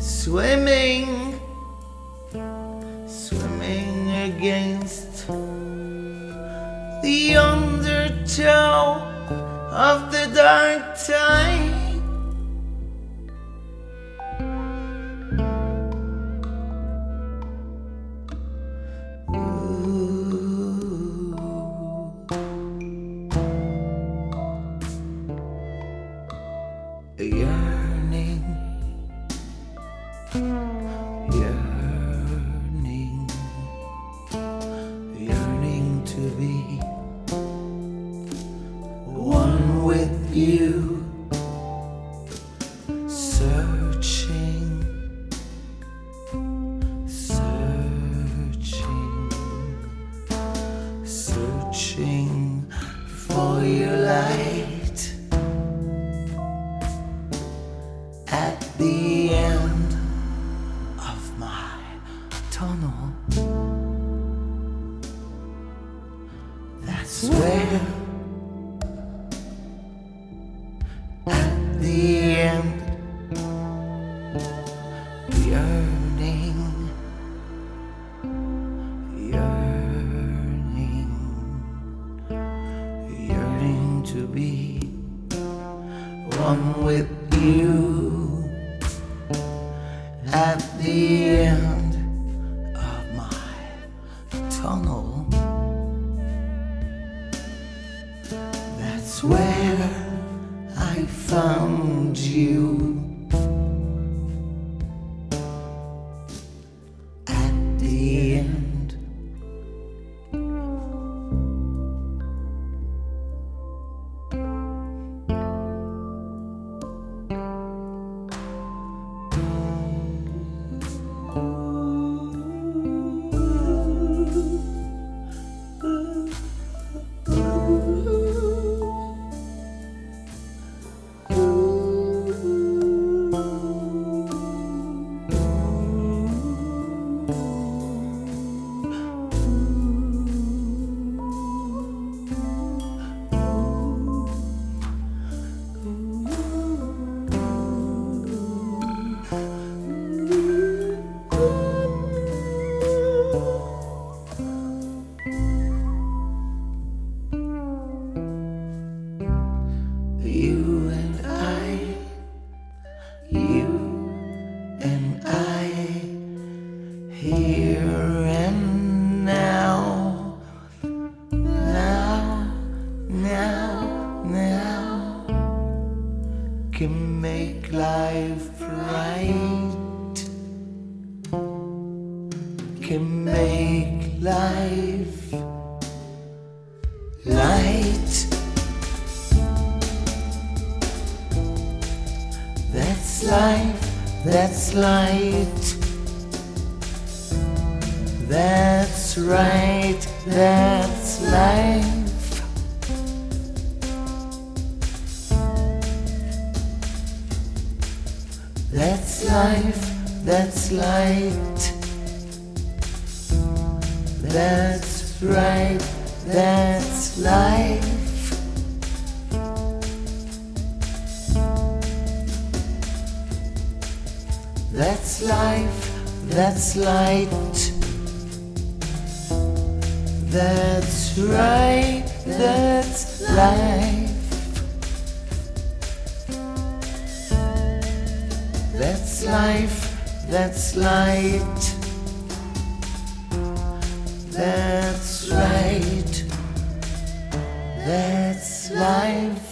swimming, swimming against the undertow of the dark tide. Ooh. For your light at the end of my tunnel. That's where to be one with you at the end of my tunnel. That's where I found you. Can make life right, can make life light. That's life, that's light. That's right, that's life. That's life, that's light. That's right, that's life. That's life, that's light. That's right, that's life. Life, that's light. That's right, that's life.